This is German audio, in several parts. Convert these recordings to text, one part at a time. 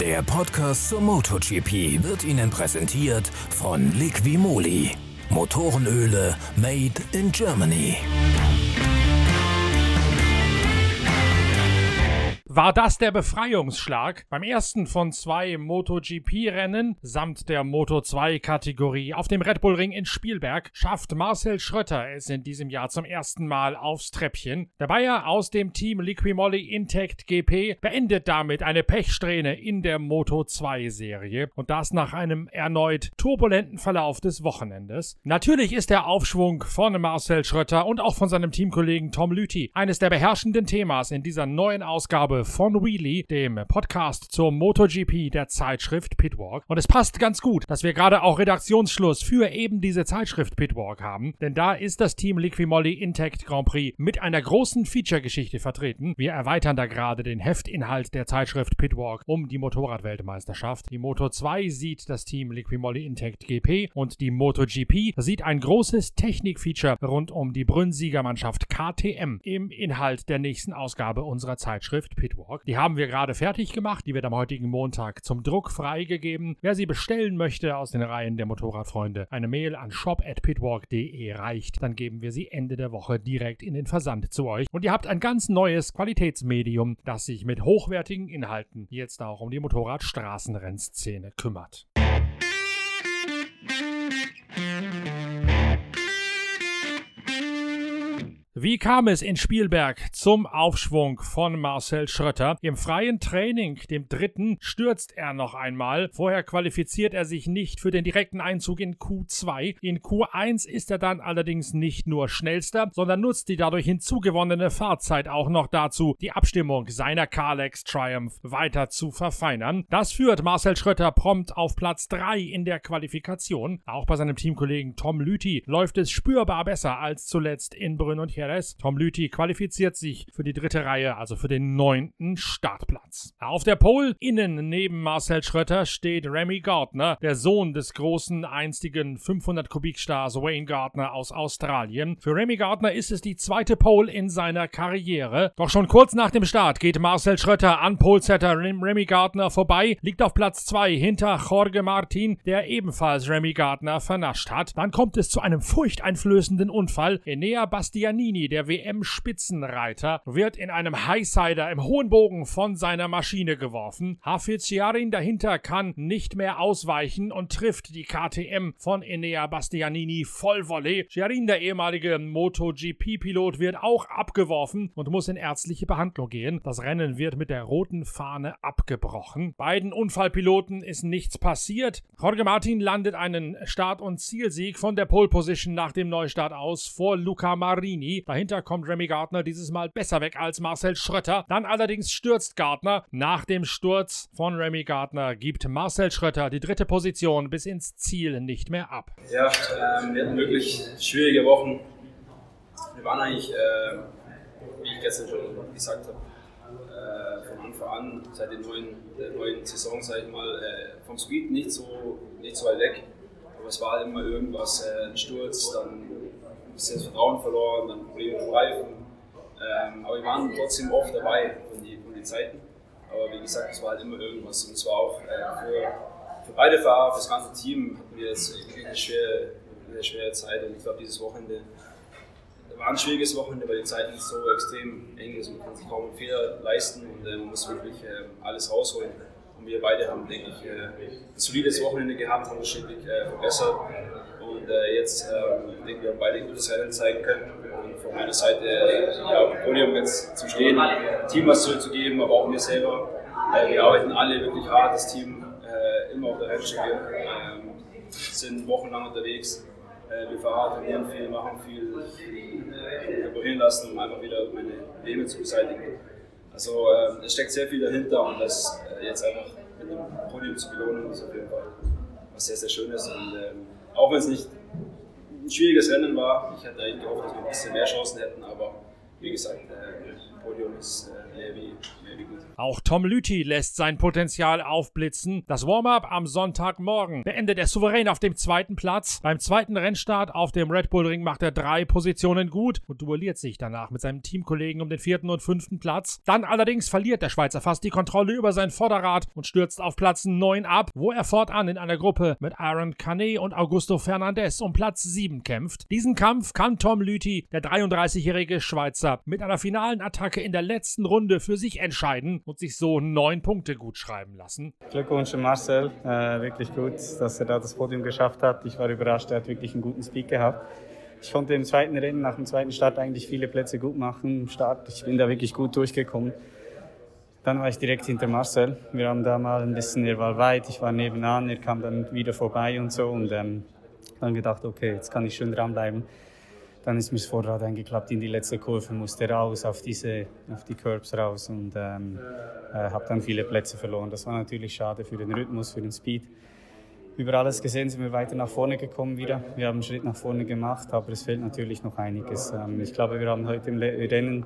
Der Podcast zur MotoGP wird Ihnen präsentiert von Liquimoli. Motorenöle made in Germany. War das der Befreiungsschlag beim ersten von zwei MotoGP-Rennen samt der Moto2-Kategorie auf dem Red Bull Ring in Spielberg schafft Marcel Schröter es in diesem Jahr zum ersten Mal aufs Treppchen. Der Bayer aus dem Team Liquimolli Intact GP beendet damit eine Pechsträhne in der Moto2-Serie und das nach einem erneut turbulenten Verlauf des Wochenendes. Natürlich ist der Aufschwung von Marcel Schröter und auch von seinem Teamkollegen Tom Lüthi eines der beherrschenden Themas in dieser neuen Ausgabe von Wheelie, dem Podcast zur MotoGP der Zeitschrift Pitwalk. Und es passt ganz gut, dass wir gerade auch Redaktionsschluss für eben diese Zeitschrift Pitwalk haben, denn da ist das Team Liquimolli Intact Grand Prix mit einer großen Feature-Geschichte vertreten. Wir erweitern da gerade den Heftinhalt der Zeitschrift Pitwalk um die Motorradweltmeisterschaft. Die Moto 2 sieht das Team Liquimolli Intact GP und die MotoGP sieht ein großes Technik-Feature rund um die Brünnsiegermannschaft KTM im Inhalt der nächsten Ausgabe unserer Zeitschrift Pitwalk. Pitwalk. Die haben wir gerade fertig gemacht. Die wird am heutigen Montag zum Druck freigegeben. Wer sie bestellen möchte aus den Reihen der Motorradfreunde, eine Mail an shop.pitwalk.de reicht. Dann geben wir sie Ende der Woche direkt in den Versand zu euch. Und ihr habt ein ganz neues Qualitätsmedium, das sich mit hochwertigen Inhalten jetzt auch um die Motorradstraßenrennszene kümmert. Wie kam es in Spielberg zum Aufschwung von Marcel Schröter? Im freien Training, dem dritten, stürzt er noch einmal. Vorher qualifiziert er sich nicht für den direkten Einzug in Q2. In Q1 ist er dann allerdings nicht nur schnellster, sondern nutzt die dadurch hinzugewonnene Fahrzeit auch noch dazu, die Abstimmung seiner Carlex Triumph weiter zu verfeinern. Das führt Marcel Schröter prompt auf Platz 3 in der Qualifikation. Auch bei seinem Teamkollegen Tom Lüthi läuft es spürbar besser als zuletzt in Brünn und Jerez. Tom Lüthi qualifiziert sich für die dritte Reihe, also für den neunten Startplatz. Auf der Pole innen neben Marcel Schröter steht Remy Gardner, der Sohn des großen einstigen 500 Kubikstars Wayne Gardner aus Australien. Für Remy Gardner ist es die zweite Pole in seiner Karriere. Doch schon kurz nach dem Start geht Marcel Schröter an Polesetter Remy Gardner vorbei, liegt auf Platz 2 hinter Jorge Martin, der ebenfalls Remy Gardner vernascht hat. Dann kommt es zu einem furchteinflößenden Unfall. Enea Bastianini, der WM-Spitzenreiter, wird in einem Highsider im hohen Bogen von seiner Maschine geworfen. Hafiz Chiarin dahinter kann nicht mehr ausweichen und trifft die KTM von Enea Bastianini voll Volley. Chiarin, der ehemalige MotoGP-Pilot, wird auch abgeworfen und muss in ärztliche Behandlung gehen. Das Rennen wird mit der roten Fahne abgebrochen. Beiden Unfallpiloten ist nichts passiert. Jorge Martin landet einen Start- und Zielsieg von der Pole Position nach dem Neustart aus vor Luca Marini. Dahinter kommt Remy Gardner dieses Mal besser weg als Marcel Schröter. Dann allerdings stürzt Gardner. Nach dem Sturz von Remy Gardner gibt Marcel Schröter die dritte Position bis ins Ziel nicht mehr ab. Ja, ähm, wir hatten wirklich schwierige Wochen. Wir waren eigentlich, äh, wie ich gestern schon gesagt habe, äh, von Anfang an, seit der neuen, der neuen Saison, sage ich mal, äh, vom Speed nicht so, nicht so weit weg. Aber es war immer irgendwas, äh, ein Sturz, dann ein bisschen das Vertrauen verloren, dann Probleme mit Reifen. Ähm, aber wir waren trotzdem oft dabei von die, von die Zeiten. Aber wie gesagt, es war halt immer irgendwas. Und es war auch äh, für, für beide Fahrer, für das ganze Team, hatten wir jetzt eine schwere, eine schwere Zeit. Und ich glaube, dieses Wochenende war ein schwieriges Wochenende, weil die Zeit nicht so extrem eng ist. Man kann sich kaum einen Fehler leisten und äh, man muss wirklich äh, alles rausholen. Und wir beide haben, denke ich, äh, ein solides Wochenende gehabt, haben uns stetig äh, verbessert. Und äh, jetzt ähm, denke ich, wir haben beide ein gutes Rennen zeigen können. Und von meiner Seite, äh, ja, auf dem Podium jetzt zu stehen, Team was zurückzugeben, aber auch mir selber. Äh, wir arbeiten alle wirklich hart, das Team äh, immer auf der Rennstrecke, ähm, sind wochenlang unterwegs. Äh, wir verharren viel, machen viel, äh, reparieren lassen, um einfach wieder meine Probleme zu beseitigen. Also äh, es steckt sehr viel dahinter und das äh, jetzt einfach mit dem Podium zu belohnen, ist auf jeden Fall was sehr, sehr Schönes. Und ähm, auch wenn es nicht schwieriges Rennen war, ich hätte eigentlich gehofft, dass wir ein bisschen mehr Chancen hätten, aber wie gesagt, äh, Podium ist äh, mehr, wie, mehr wie gut. Auch Tom Lüthi lässt sein Potenzial aufblitzen. Das Warm-up am Sonntagmorgen beendet er souverän auf dem zweiten Platz. Beim zweiten Rennstart auf dem Red Bull Ring macht er drei Positionen gut und duelliert sich danach mit seinem Teamkollegen um den vierten und fünften Platz. Dann allerdings verliert der Schweizer fast die Kontrolle über sein Vorderrad und stürzt auf Platz 9 ab, wo er fortan in einer Gruppe mit Aaron Canet und Augusto Fernandez um Platz 7 kämpft. Diesen Kampf kann Tom Lüthi, der 33-jährige Schweizer, mit einer finalen Attacke in der letzten Runde für sich entscheiden und sich so neun Punkte gut schreiben lassen. Glückwunsch Marcel, äh, wirklich gut, dass er da das Podium geschafft hat. Ich war überrascht, er hat wirklich einen guten Speed gehabt. Ich konnte im zweiten Rennen, nach dem zweiten Start eigentlich viele Plätze gut machen. Im Start, ich bin da wirklich gut durchgekommen. Dann war ich direkt hinter Marcel. Wir haben da mal ein bisschen, er war weit, ich war nebenan, er kam dann wieder vorbei und so und ähm, dann gedacht, okay, jetzt kann ich schön dranbleiben. Dann ist mir das Vorderrad eingeklappt in die letzte Kurve, musste raus auf diese, auf die Curbs raus und ähm, äh, habe dann viele Plätze verloren. Das war natürlich schade für den Rhythmus, für den Speed. Über alles gesehen sind wir weiter nach vorne gekommen wieder. Wir haben einen Schritt nach vorne gemacht, aber es fehlt natürlich noch einiges. Ähm, ich glaube, wir haben heute im Rennen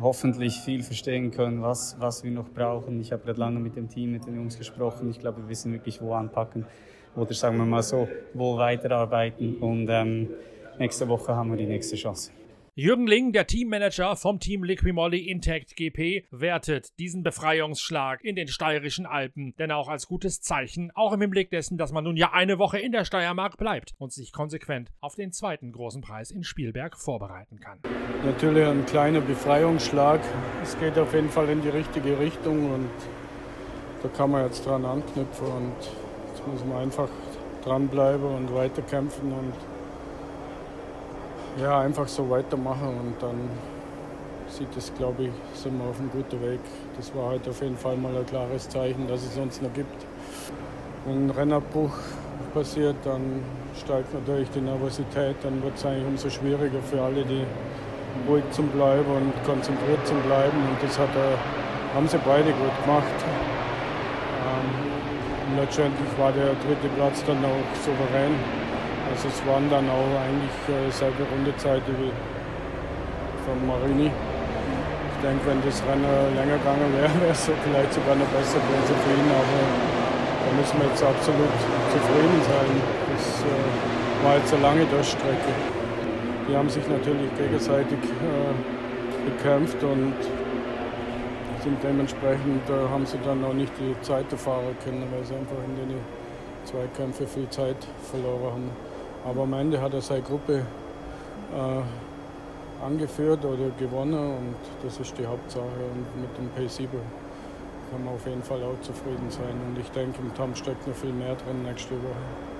hoffentlich viel verstehen können, was, was wir noch brauchen. Ich habe gerade lange mit dem Team, mit den Jungs gesprochen. Ich glaube, wir wissen wirklich, wo anpacken oder sagen wir mal so, wo weiterarbeiten. Und ähm, nächste Woche haben wir die nächste Chance. Jürgen Ling, der Teammanager vom Team Liquimolli Intact GP, wertet diesen Befreiungsschlag in den steirischen Alpen denn auch als gutes Zeichen, auch im Hinblick dessen, dass man nun ja eine Woche in der Steiermark bleibt und sich konsequent auf den zweiten großen Preis in Spielberg vorbereiten kann. Natürlich ein kleiner Befreiungsschlag. Es geht auf jeden Fall in die richtige Richtung und da kann man jetzt dran anknüpfen und jetzt muss man einfach dranbleiben und weiterkämpfen und ja, einfach so weitermachen und dann sieht es, glaube ich, sind wir auf einem guten Weg. Das war heute auf jeden Fall mal ein klares Zeichen, dass es uns noch gibt. Wenn ein Rennabbruch passiert, dann steigt natürlich die Nervosität, dann wird es eigentlich umso schwieriger für alle, die ruhig zu bleiben und konzentriert zu bleiben. Und das hat, haben sie beide gut gemacht. Ähm, letztendlich war der dritte Platz dann auch souverän. Also es waren dann auch eigentlich äh, selbe Rundezeit wie von Marini. Ich denke, wenn das Rennen länger gegangen wäre, wäre es vielleicht sogar noch besser gewesen für ihn. Aber da müssen wir jetzt absolut zufrieden sein. Das äh, war jetzt eine lange Durchstrecke. Die haben sich natürlich gegenseitig äh, bekämpft und sind dementsprechend äh, haben sie dann auch nicht die Zeit fahren können, weil sie einfach in den Zweikämpfen viel Zeit verloren haben. Aber am Ende hat er seine Gruppe äh, angeführt oder gewonnen und das ist die Hauptsache. Und mit dem P7 kann man auf jeden Fall auch zufrieden sein. Und ich denke, im Tom steckt noch viel mehr drin nächste Woche.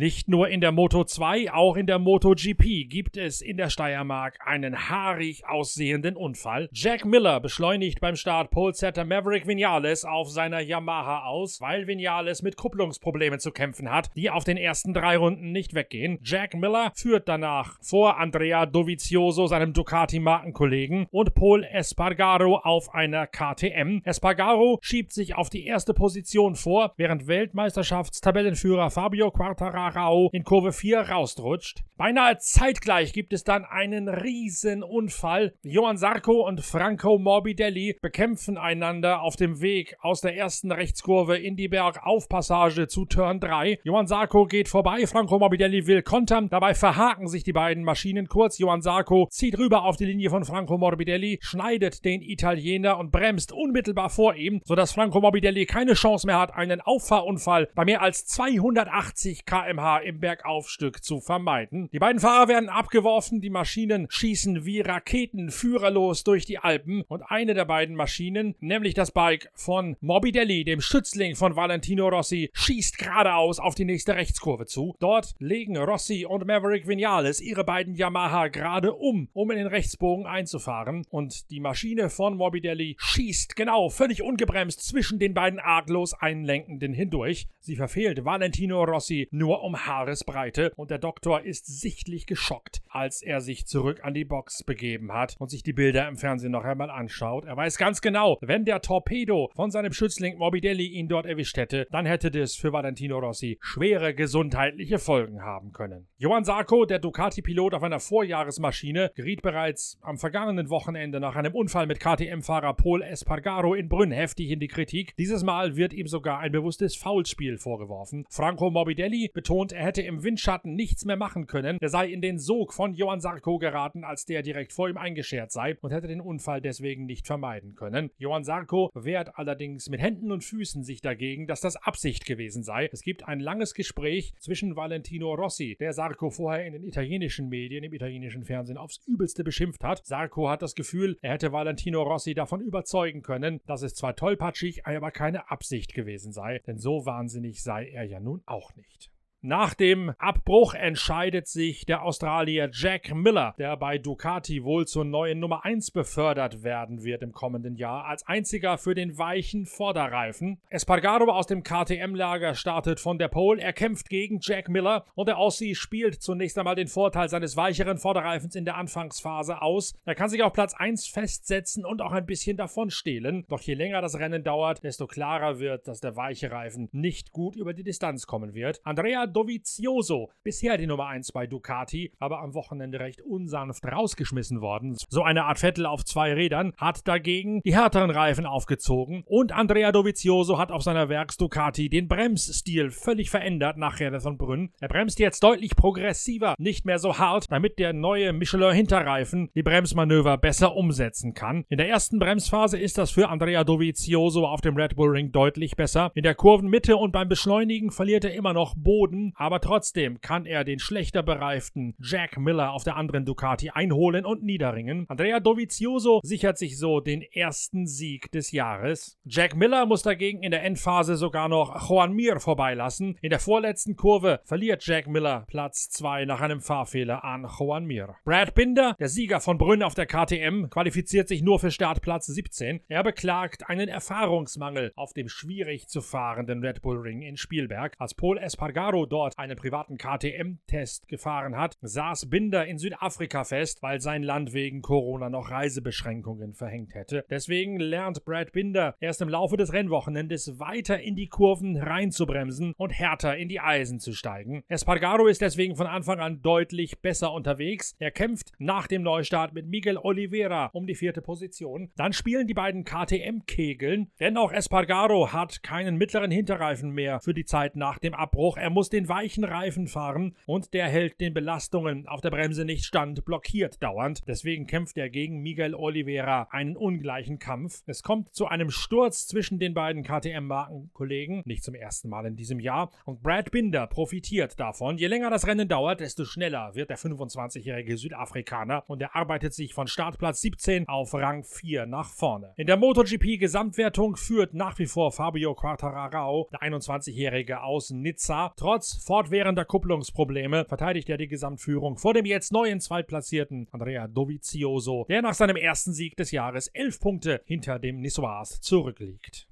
Nicht nur in der Moto 2, auch in der MotoGP gibt es in der Steiermark einen haarig aussehenden Unfall. Jack Miller beschleunigt beim Start Polesetter Maverick Vinales auf seiner Yamaha aus, weil Vinales mit Kupplungsproblemen zu kämpfen hat, die auf den ersten drei Runden nicht weggehen. Jack Miller führt danach vor Andrea Dovizioso, seinem Ducati-Markenkollegen, und Paul Espargaro auf einer KTM. Espargaro schiebt sich auf die erste Position vor, während Weltmeisterschaftstabellenführer Fabio Quartararo Rau in Kurve 4 rausrutscht. Beinahe zeitgleich gibt es dann einen riesen Unfall. Johann Sarko und Franco Morbidelli bekämpfen einander auf dem Weg aus der ersten Rechtskurve in die Bergaufpassage zu Turn 3. Johann Sarko geht vorbei, Franco Morbidelli will kontern, dabei verhaken sich die beiden Maschinen kurz. Johann Sarko zieht rüber auf die Linie von Franco Morbidelli, schneidet den Italiener und bremst unmittelbar vor ihm, sodass Franco Morbidelli keine Chance mehr hat, einen Auffahrunfall bei mehr als 280 km km/h im Bergaufstück zu vermeiden. Die beiden Fahrer werden abgeworfen, die Maschinen schießen wie Raketen führerlos durch die Alpen und eine der beiden Maschinen, nämlich das Bike von Morbidelli, dem Schützling von Valentino Rossi, schießt geradeaus auf die nächste Rechtskurve zu. Dort legen Rossi und Maverick Vinales ihre beiden Yamaha gerade um, um in den Rechtsbogen einzufahren und die Maschine von Morbidelli schießt genau völlig ungebremst zwischen den beiden arglos Einlenkenden hindurch. Sie verfehlt Valentino Rossi nur um Haaresbreite und der Doktor ist sichtlich geschockt. als er sich zurück an die Box begeben hat und sich die Bilder im Fernsehen noch einmal anschaut. Er weiß ganz genau, wenn der Torpedo von seinem Schützling Morbidelli ihn dort erwischt hätte, dann hätte das für Valentino Rossi schwere gesundheitliche Folgen haben können. Johann Sarko, der Ducati-Pilot auf einer Vorjahresmaschine, geriet bereits am vergangenen Wochenende nach einem Unfall mit KTM-Fahrer Paul Espargaro in Brünn heftig in die Kritik. Dieses Mal wird ihm sogar ein bewusstes Foulspiel vorgeworfen. Franco Morbidelli betont, er hätte im Windschatten nichts mehr machen können. Er sei in den Sog von Johann Sarko geraten, als der direkt vor ihm eingeschert sei und hätte den Unfall deswegen nicht vermeiden können. Johann Sarko wehrt allerdings mit Händen und Füßen sich dagegen, dass das Absicht gewesen sei. Es gibt ein langes Gespräch zwischen Valentino Rossi, der Sarko vorher in den italienischen Medien, im italienischen Fernsehen aufs übelste beschimpft hat. Sarko hat das Gefühl, er hätte Valentino Rossi davon überzeugen können, dass es zwar tollpatschig, aber keine Absicht gewesen sei, denn so wahnsinnig sei er ja nun auch nicht. Nach dem Abbruch entscheidet sich der Australier Jack Miller, der bei Ducati wohl zur neuen Nummer 1 befördert werden wird im kommenden Jahr, als einziger für den weichen Vorderreifen. Espargaro aus dem KTM-Lager startet von der Pole, er kämpft gegen Jack Miller und der Aussie spielt zunächst einmal den Vorteil seines weicheren Vorderreifens in der Anfangsphase aus. Er kann sich auf Platz 1 festsetzen und auch ein bisschen davon stehlen. Doch je länger das Rennen dauert, desto klarer wird, dass der weiche Reifen nicht gut über die Distanz kommen wird. Andrea Dovizioso, bisher die Nummer 1 bei Ducati, aber am Wochenende recht unsanft rausgeschmissen worden. So eine Art Vettel auf zwei Rädern, hat dagegen die härteren Reifen aufgezogen und Andrea Dovizioso hat auf seiner Werks Ducati den Bremsstil völlig verändert nach Brünn. Er bremst jetzt deutlich progressiver, nicht mehr so hart, damit der neue Michelin Hinterreifen die Bremsmanöver besser umsetzen kann. In der ersten Bremsphase ist das für Andrea Dovizioso auf dem Red Bull Ring deutlich besser. In der Kurvenmitte und beim Beschleunigen verliert er immer noch Boden aber trotzdem kann er den schlechter bereiften Jack Miller auf der anderen Ducati einholen und niederringen. Andrea Dovizioso sichert sich so den ersten Sieg des Jahres. Jack Miller muss dagegen in der Endphase sogar noch Juan Mir vorbeilassen. In der vorletzten Kurve verliert Jack Miller Platz 2 nach einem Fahrfehler an Juan Mir. Brad Binder, der Sieger von Brünn auf der KTM, qualifiziert sich nur für Startplatz 17. Er beklagt einen Erfahrungsmangel auf dem schwierig zu fahrenden Red Bull Ring in Spielberg. Als Paul Espargaro dort einen privaten KTM-Test gefahren hat, saß Binder in Südafrika fest, weil sein Land wegen Corona noch Reisebeschränkungen verhängt hätte. Deswegen lernt Brad Binder erst im Laufe des Rennwochenendes weiter in die Kurven reinzubremsen und härter in die Eisen zu steigen. Espargaro ist deswegen von Anfang an deutlich besser unterwegs. Er kämpft nach dem Neustart mit Miguel Oliveira um die vierte Position. Dann spielen die beiden KTM-Kegeln, denn auch Espargaro hat keinen mittleren Hinterreifen mehr für die Zeit nach dem Abbruch. Er muss den den weichen Reifen fahren und der hält den Belastungen auf der Bremse nicht stand, blockiert dauernd. Deswegen kämpft er gegen Miguel Oliveira einen ungleichen Kampf. Es kommt zu einem Sturz zwischen den beiden KTM-Markenkollegen, nicht zum ersten Mal in diesem Jahr, und Brad Binder profitiert davon. Je länger das Rennen dauert, desto schneller wird der 25-jährige Südafrikaner und er arbeitet sich von Startplatz 17 auf Rang 4 nach vorne. In der MotoGP-Gesamtwertung führt nach wie vor Fabio Quartararo, der 21-jährige aus Nizza, trotz fortwährender Kupplungsprobleme verteidigt er die Gesamtführung vor dem jetzt neuen Zweitplatzierten Andrea Dovizioso, der nach seinem ersten Sieg des Jahres elf Punkte hinter dem Nissoas zurückliegt.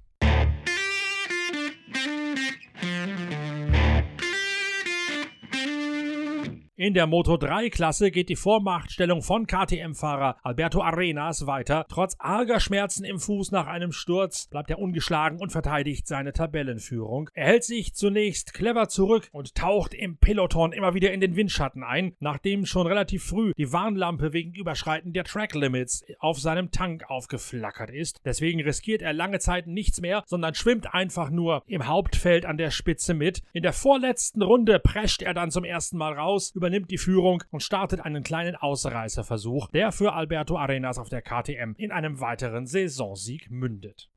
In der Moto 3-Klasse geht die Vormachtstellung von KTM-Fahrer Alberto Arenas weiter. Trotz arger Schmerzen im Fuß nach einem Sturz bleibt er ungeschlagen und verteidigt seine Tabellenführung. Er hält sich zunächst clever zurück und taucht im Peloton immer wieder in den Windschatten ein, nachdem schon relativ früh die Warnlampe wegen Überschreiten der Track Limits auf seinem Tank aufgeflackert ist. Deswegen riskiert er lange Zeit nichts mehr, sondern schwimmt einfach nur im Hauptfeld an der Spitze mit. In der vorletzten Runde prescht er dann zum ersten Mal raus über übernimmt die Führung und startet einen kleinen Ausreißerversuch, der für Alberto Arenas auf der KTM in einem weiteren Saisonsieg mündet.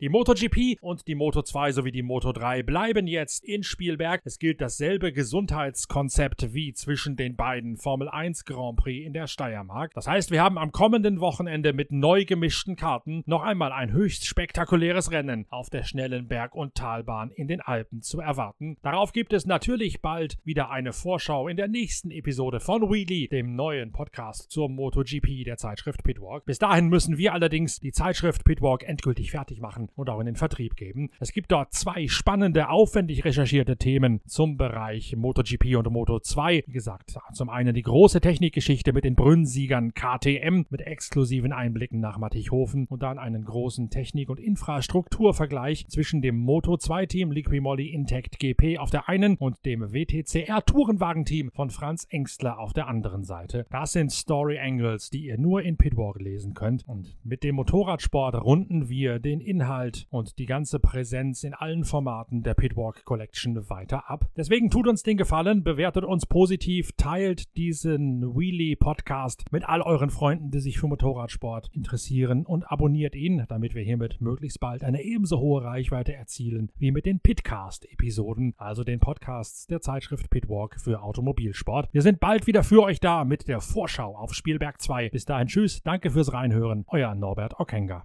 Die MotoGP und die Moto2 sowie die Moto3 bleiben jetzt in Spielberg. Es gilt dasselbe Gesundheitskonzept wie zwischen den beiden Formel 1 Grand Prix in der Steiermark. Das heißt, wir haben am kommenden Wochenende mit neu gemischten Karten noch einmal ein höchst spektakuläres Rennen auf der schnellen Berg- und Talbahn in den Alpen zu erwarten. Darauf gibt es natürlich bald wieder eine Vorschau in der nächsten Episode von Wheelie, dem neuen Podcast zur MotoGP der Zeitschrift Pitwalk. Bis dahin müssen wir allerdings die Zeitschrift Pitwalk endgültig fertig machen und auch in den Vertrieb geben. Es gibt dort zwei spannende, aufwendig recherchierte Themen zum Bereich MotoGP und Moto2. Wie gesagt, zum einen die große Technikgeschichte mit den Brünnsiegern KTM mit exklusiven Einblicken nach Mattighofen und dann einen großen Technik- und Infrastrukturvergleich zwischen dem Moto2-Team Liquimolli Intact GP auf der einen und dem WTCR Tourenwagen-Team von Franz Engstler auf der anderen Seite. Das sind Story Angles, die ihr nur in Pitwalk lesen könnt. Und mit dem Motorradsport runden wir den Inhalt und die ganze Präsenz in allen Formaten der Pitwalk Collection weiter ab. Deswegen tut uns den Gefallen, bewertet uns positiv, teilt diesen Wheelie Podcast mit all euren Freunden, die sich für Motorradsport interessieren und abonniert ihn, damit wir hiermit möglichst bald eine ebenso hohe Reichweite erzielen wie mit den Pitcast-Episoden, also den Podcasts der Zeitschrift Pitwalk für Automobilsport. Wir sind bald wieder für euch da mit der Vorschau auf Spielberg 2. Bis dahin, tschüss, danke fürs Reinhören, euer Norbert Okenga.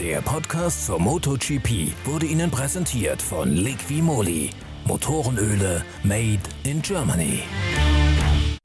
Der Podcast zur MotoGP wurde Ihnen präsentiert von Liqui Moly. Motorenöle made in Germany.